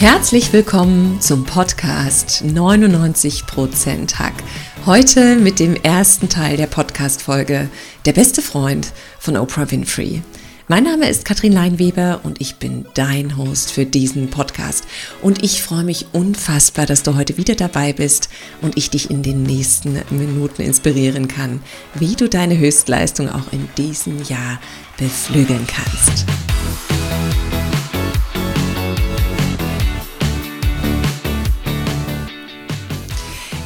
Herzlich willkommen zum Podcast 99% Hack. Heute mit dem ersten Teil der Podcast-Folge Der beste Freund von Oprah Winfrey. Mein Name ist Katrin Leinweber und ich bin dein Host für diesen Podcast. Und ich freue mich unfassbar, dass du heute wieder dabei bist und ich dich in den nächsten Minuten inspirieren kann, wie du deine Höchstleistung auch in diesem Jahr beflügeln kannst.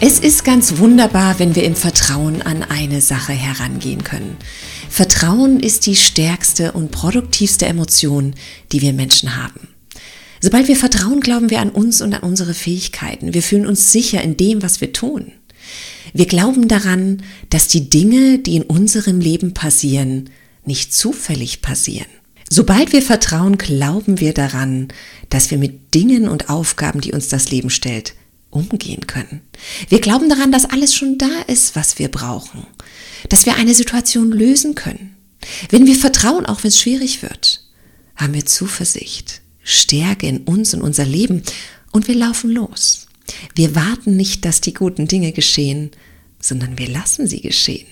Es ist ganz wunderbar, wenn wir im Vertrauen an eine Sache herangehen können. Vertrauen ist die stärkste und produktivste Emotion, die wir Menschen haben. Sobald wir vertrauen, glauben wir an uns und an unsere Fähigkeiten. Wir fühlen uns sicher in dem, was wir tun. Wir glauben daran, dass die Dinge, die in unserem Leben passieren, nicht zufällig passieren. Sobald wir vertrauen, glauben wir daran, dass wir mit Dingen und Aufgaben, die uns das Leben stellt, umgehen können. Wir glauben daran, dass alles schon da ist, was wir brauchen, dass wir eine Situation lösen können. Wenn wir vertrauen, auch wenn es schwierig wird, haben wir Zuversicht, Stärke in uns und unser Leben und wir laufen los. Wir warten nicht, dass die guten Dinge geschehen, sondern wir lassen sie geschehen.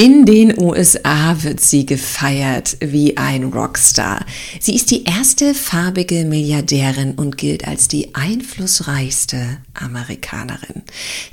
In den USA wird sie gefeiert wie ein Rockstar. Sie ist die erste farbige Milliardärin und gilt als die einflussreichste Amerikanerin.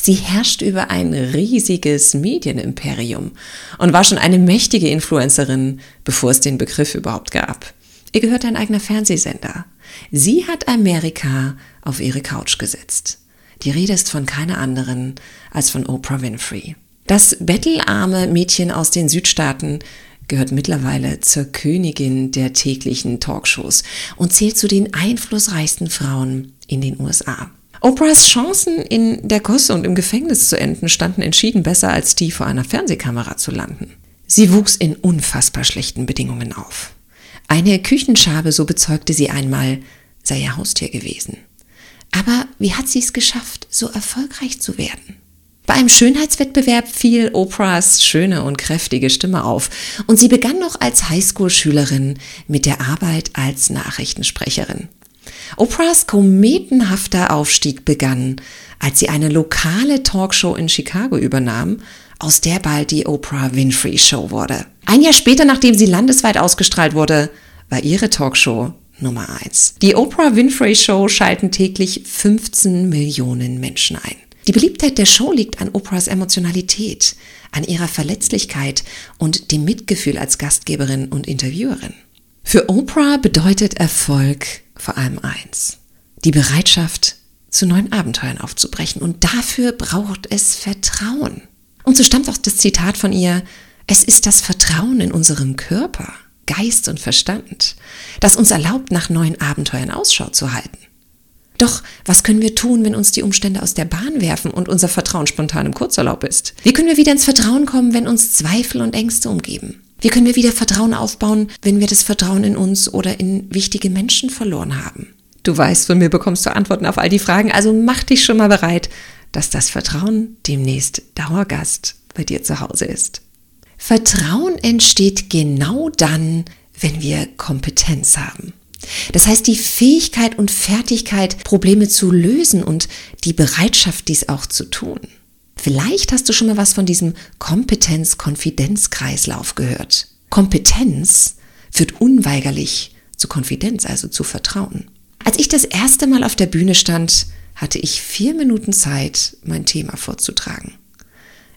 Sie herrscht über ein riesiges Medienimperium und war schon eine mächtige Influencerin, bevor es den Begriff überhaupt gab. Ihr gehört ein eigener Fernsehsender. Sie hat Amerika auf ihre Couch gesetzt. Die Rede ist von keiner anderen als von Oprah Winfrey. Das bettelarme Mädchen aus den Südstaaten gehört mittlerweile zur Königin der täglichen Talkshows und zählt zu den einflussreichsten Frauen in den USA. Oprahs Chancen, in der Gosse und im Gefängnis zu enden, standen entschieden besser als die vor einer Fernsehkamera zu landen. Sie wuchs in unfassbar schlechten Bedingungen auf. Eine Küchenschabe, so bezeugte sie einmal, sei ihr Haustier gewesen. Aber wie hat sie es geschafft, so erfolgreich zu werden? Bei einem Schönheitswettbewerb fiel Oprahs schöne und kräftige Stimme auf und sie begann noch als Highschool-Schülerin mit der Arbeit als Nachrichtensprecherin. Oprahs kometenhafter Aufstieg begann, als sie eine lokale Talkshow in Chicago übernahm, aus der bald die Oprah Winfrey Show wurde. Ein Jahr später, nachdem sie landesweit ausgestrahlt wurde, war ihre Talkshow Nummer eins. Die Oprah Winfrey Show schalten täglich 15 Millionen Menschen ein. Die Beliebtheit der Show liegt an Oprahs Emotionalität, an ihrer Verletzlichkeit und dem Mitgefühl als Gastgeberin und Interviewerin. Für Oprah bedeutet Erfolg vor allem eins, die Bereitschaft, zu neuen Abenteuern aufzubrechen. Und dafür braucht es Vertrauen. Und so stammt auch das Zitat von ihr, es ist das Vertrauen in unserem Körper, Geist und Verstand, das uns erlaubt, nach neuen Abenteuern Ausschau zu halten. Doch was können wir tun, wenn uns die Umstände aus der Bahn werfen und unser Vertrauen spontan im Kurzurlaub ist? Wie können wir wieder ins Vertrauen kommen, wenn uns Zweifel und Ängste umgeben? Wie können wir wieder Vertrauen aufbauen, wenn wir das Vertrauen in uns oder in wichtige Menschen verloren haben? Du weißt, von mir bekommst du Antworten auf all die Fragen, also mach dich schon mal bereit, dass das Vertrauen demnächst Dauergast bei dir zu Hause ist. Vertrauen entsteht genau dann, wenn wir Kompetenz haben. Das heißt, die Fähigkeit und Fertigkeit, Probleme zu lösen und die Bereitschaft, dies auch zu tun. Vielleicht hast du schon mal was von diesem Kompetenz-Konfidenz-Kreislauf gehört. Kompetenz führt unweigerlich zu Konfidenz, also zu Vertrauen. Als ich das erste Mal auf der Bühne stand, hatte ich vier Minuten Zeit, mein Thema vorzutragen.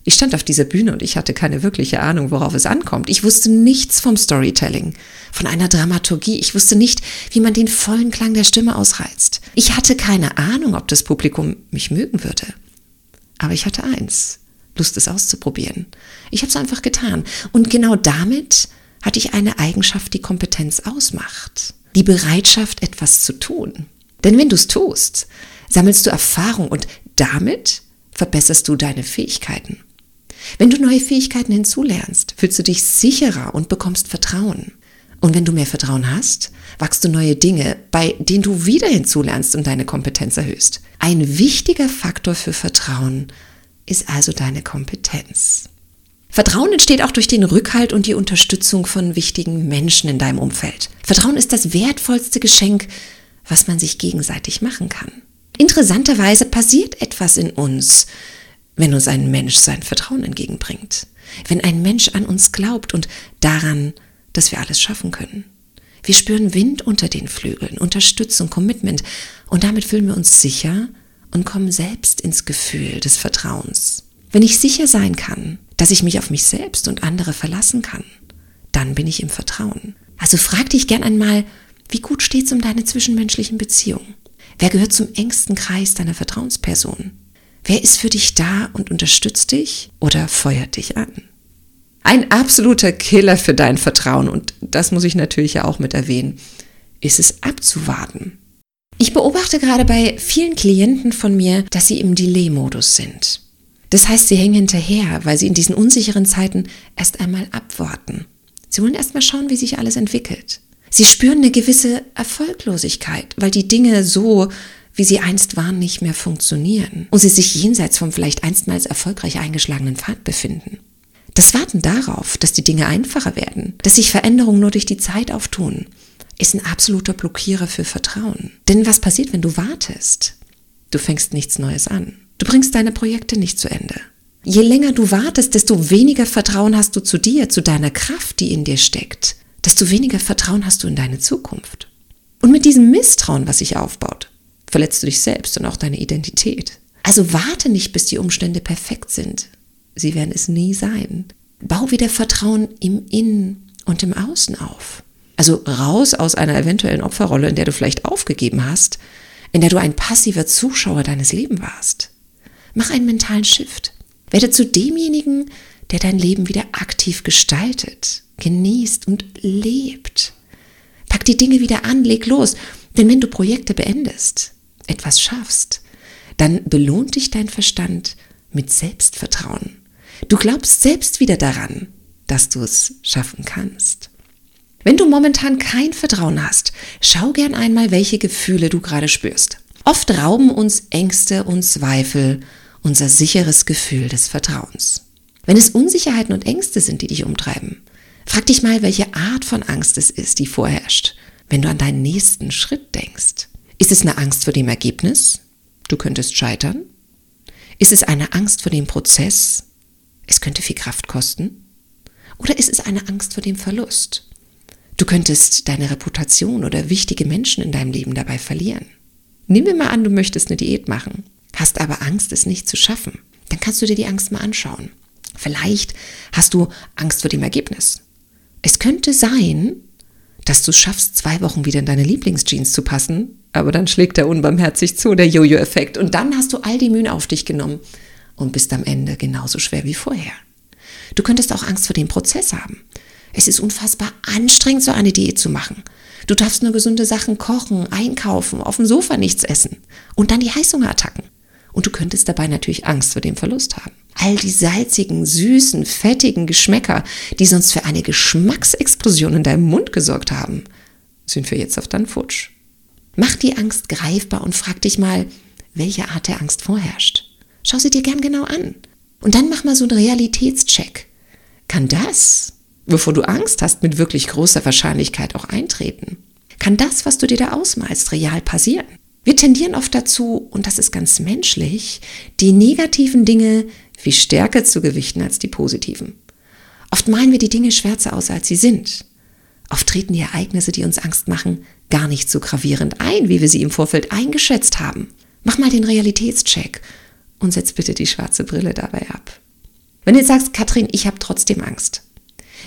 Ich stand auf dieser Bühne und ich hatte keine wirkliche Ahnung, worauf es ankommt. Ich wusste nichts vom Storytelling, von einer Dramaturgie. Ich wusste nicht, wie man den vollen Klang der Stimme ausreizt. Ich hatte keine Ahnung, ob das Publikum mich mögen würde. Aber ich hatte eins, Lust es auszuprobieren. Ich habe es einfach getan. Und genau damit hatte ich eine Eigenschaft, die Kompetenz ausmacht. Die Bereitschaft, etwas zu tun. Denn wenn du es tust, sammelst du Erfahrung und damit verbesserst du deine Fähigkeiten. Wenn du neue Fähigkeiten hinzulernst, fühlst du dich sicherer und bekommst Vertrauen. Und wenn du mehr Vertrauen hast, wachst du neue Dinge, bei denen du wieder hinzulernst und deine Kompetenz erhöhst. Ein wichtiger Faktor für Vertrauen ist also deine Kompetenz. Vertrauen entsteht auch durch den Rückhalt und die Unterstützung von wichtigen Menschen in deinem Umfeld. Vertrauen ist das wertvollste Geschenk, was man sich gegenseitig machen kann. Interessanterweise passiert etwas in uns, wenn uns ein Mensch sein Vertrauen entgegenbringt. Wenn ein Mensch an uns glaubt und daran, dass wir alles schaffen können. Wir spüren Wind unter den Flügeln, Unterstützung, Commitment und damit fühlen wir uns sicher und kommen selbst ins Gefühl des Vertrauens. Wenn ich sicher sein kann, dass ich mich auf mich selbst und andere verlassen kann, dann bin ich im Vertrauen. Also frag dich gern einmal, wie gut steht's um deine zwischenmenschlichen Beziehungen? Wer gehört zum engsten Kreis deiner Vertrauensperson? Wer ist für dich da und unterstützt dich oder feuert dich an? Ein absoluter Killer für dein Vertrauen, und das muss ich natürlich ja auch mit erwähnen, ist es abzuwarten. Ich beobachte gerade bei vielen Klienten von mir, dass sie im Delay-Modus sind. Das heißt, sie hängen hinterher, weil sie in diesen unsicheren Zeiten erst einmal abwarten. Sie wollen erst mal schauen, wie sich alles entwickelt. Sie spüren eine gewisse Erfolglosigkeit, weil die Dinge so, wie sie einst waren, nicht mehr funktionieren und sie sich jenseits vom vielleicht einstmals erfolgreich eingeschlagenen Pfad befinden. Das Warten darauf, dass die Dinge einfacher werden, dass sich Veränderungen nur durch die Zeit auftun, ist ein absoluter Blockierer für Vertrauen. Denn was passiert, wenn du wartest? Du fängst nichts Neues an. Du bringst deine Projekte nicht zu Ende. Je länger du wartest, desto weniger Vertrauen hast du zu dir, zu deiner Kraft, die in dir steckt. Desto weniger Vertrauen hast du in deine Zukunft. Und mit diesem Misstrauen, was sich aufbaut, verletzt du dich selbst und auch deine Identität. Also warte nicht, bis die Umstände perfekt sind. Sie werden es nie sein. Bau wieder Vertrauen im Innen und im Außen auf. Also raus aus einer eventuellen Opferrolle, in der du vielleicht aufgegeben hast, in der du ein passiver Zuschauer deines Lebens warst. Mach einen mentalen Shift. Werde zu demjenigen, der dein Leben wieder aktiv gestaltet, genießt und lebt. Pack die Dinge wieder an, leg los. Denn wenn du Projekte beendest, etwas schaffst, dann belohnt dich dein Verstand mit Selbstvertrauen. Du glaubst selbst wieder daran, dass du es schaffen kannst. Wenn du momentan kein Vertrauen hast, schau gern einmal, welche Gefühle du gerade spürst. Oft rauben uns Ängste und Zweifel unser sicheres Gefühl des Vertrauens. Wenn es Unsicherheiten und Ängste sind, die dich umtreiben, frag dich mal, welche Art von Angst es ist, die vorherrscht, wenn du an deinen nächsten Schritt denkst. Ist es eine Angst vor dem Ergebnis? Du könntest scheitern? Ist es eine Angst vor dem Prozess? Es könnte viel Kraft kosten. Oder ist es eine Angst vor dem Verlust? Du könntest deine Reputation oder wichtige Menschen in deinem Leben dabei verlieren. Nehmen wir mal an, du möchtest eine Diät machen, hast aber Angst, es nicht zu schaffen. Dann kannst du dir die Angst mal anschauen. Vielleicht hast du Angst vor dem Ergebnis. Es könnte sein, dass du schaffst, zwei Wochen wieder in deine Lieblingsjeans zu passen, aber dann schlägt er unbarmherzig zu, der Jojo-Effekt. Und dann hast du all die Mühen auf dich genommen und bist am Ende genauso schwer wie vorher. Du könntest auch Angst vor dem Prozess haben. Es ist unfassbar anstrengend, so eine Diät zu machen. Du darfst nur gesunde Sachen kochen, einkaufen, auf dem Sofa nichts essen und dann die Heißhungerattacken. Und du könntest dabei natürlich Angst vor dem Verlust haben. All die salzigen, süßen, fettigen Geschmäcker, die sonst für eine Geschmacksexplosion in deinem Mund gesorgt haben, sind für jetzt auf dann futsch. Mach die Angst greifbar und frag dich mal, welche Art der Angst vorherrscht. Schau sie dir gern genau an. Und dann mach mal so einen Realitätscheck. Kann das, wovor du Angst hast, mit wirklich großer Wahrscheinlichkeit auch eintreten? Kann das, was du dir da ausmalst, real passieren? Wir tendieren oft dazu, und das ist ganz menschlich, die negativen Dinge viel stärker zu gewichten als die positiven. Oft malen wir die Dinge schwärzer aus, als sie sind. Oft treten die Ereignisse, die uns Angst machen, gar nicht so gravierend ein, wie wir sie im Vorfeld eingeschätzt haben. Mach mal den Realitätscheck und setz bitte die schwarze Brille dabei ab. Wenn du jetzt sagst, Katrin, ich habe trotzdem Angst,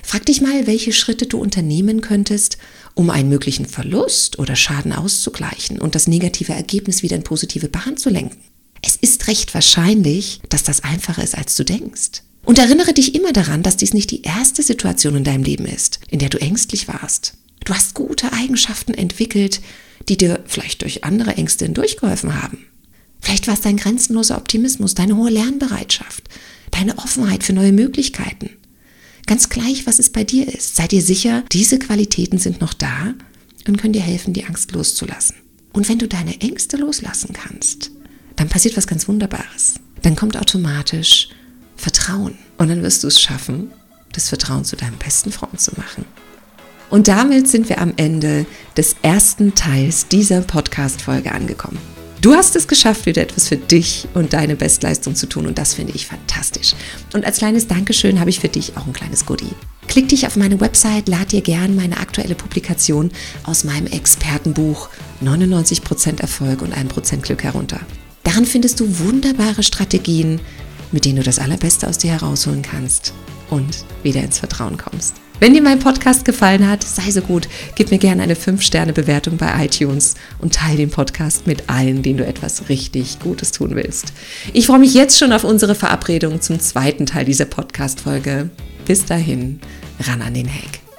frag dich mal, welche Schritte du unternehmen könntest, um einen möglichen Verlust oder Schaden auszugleichen und das negative Ergebnis wieder in positive Bahn zu lenken. Es ist recht wahrscheinlich, dass das einfacher ist, als du denkst. Und erinnere dich immer daran, dass dies nicht die erste Situation in deinem Leben ist, in der du ängstlich warst. Du hast gute Eigenschaften entwickelt, die dir vielleicht durch andere Ängste hindurchgeholfen haben. Vielleicht war es dein grenzenloser Optimismus, deine hohe Lernbereitschaft, deine Offenheit für neue Möglichkeiten. Ganz gleich, was es bei dir ist. Sei dir sicher, diese Qualitäten sind noch da und können dir helfen, die Angst loszulassen. Und wenn du deine Ängste loslassen kannst, dann passiert was ganz Wunderbares. Dann kommt automatisch Vertrauen. Und dann wirst du es schaffen, das Vertrauen zu deinem besten Freund zu machen. Und damit sind wir am Ende des ersten Teils dieser Podcast-Folge angekommen. Du hast es geschafft, wieder etwas für dich und deine Bestleistung zu tun und das finde ich fantastisch. Und als kleines Dankeschön habe ich für dich auch ein kleines Goodie. Klick dich auf meine Website, lad dir gern meine aktuelle Publikation aus meinem Expertenbuch 99% Erfolg und 1% Glück herunter. Darin findest du wunderbare Strategien, mit denen du das Allerbeste aus dir herausholen kannst und wieder ins Vertrauen kommst. Wenn dir mein Podcast gefallen hat, sei so gut, gib mir gerne eine 5-Sterne-Bewertung bei iTunes und teile den Podcast mit allen, denen du etwas richtig Gutes tun willst. Ich freue mich jetzt schon auf unsere Verabredung zum zweiten Teil dieser Podcast-Folge. Bis dahin, ran an den Hack.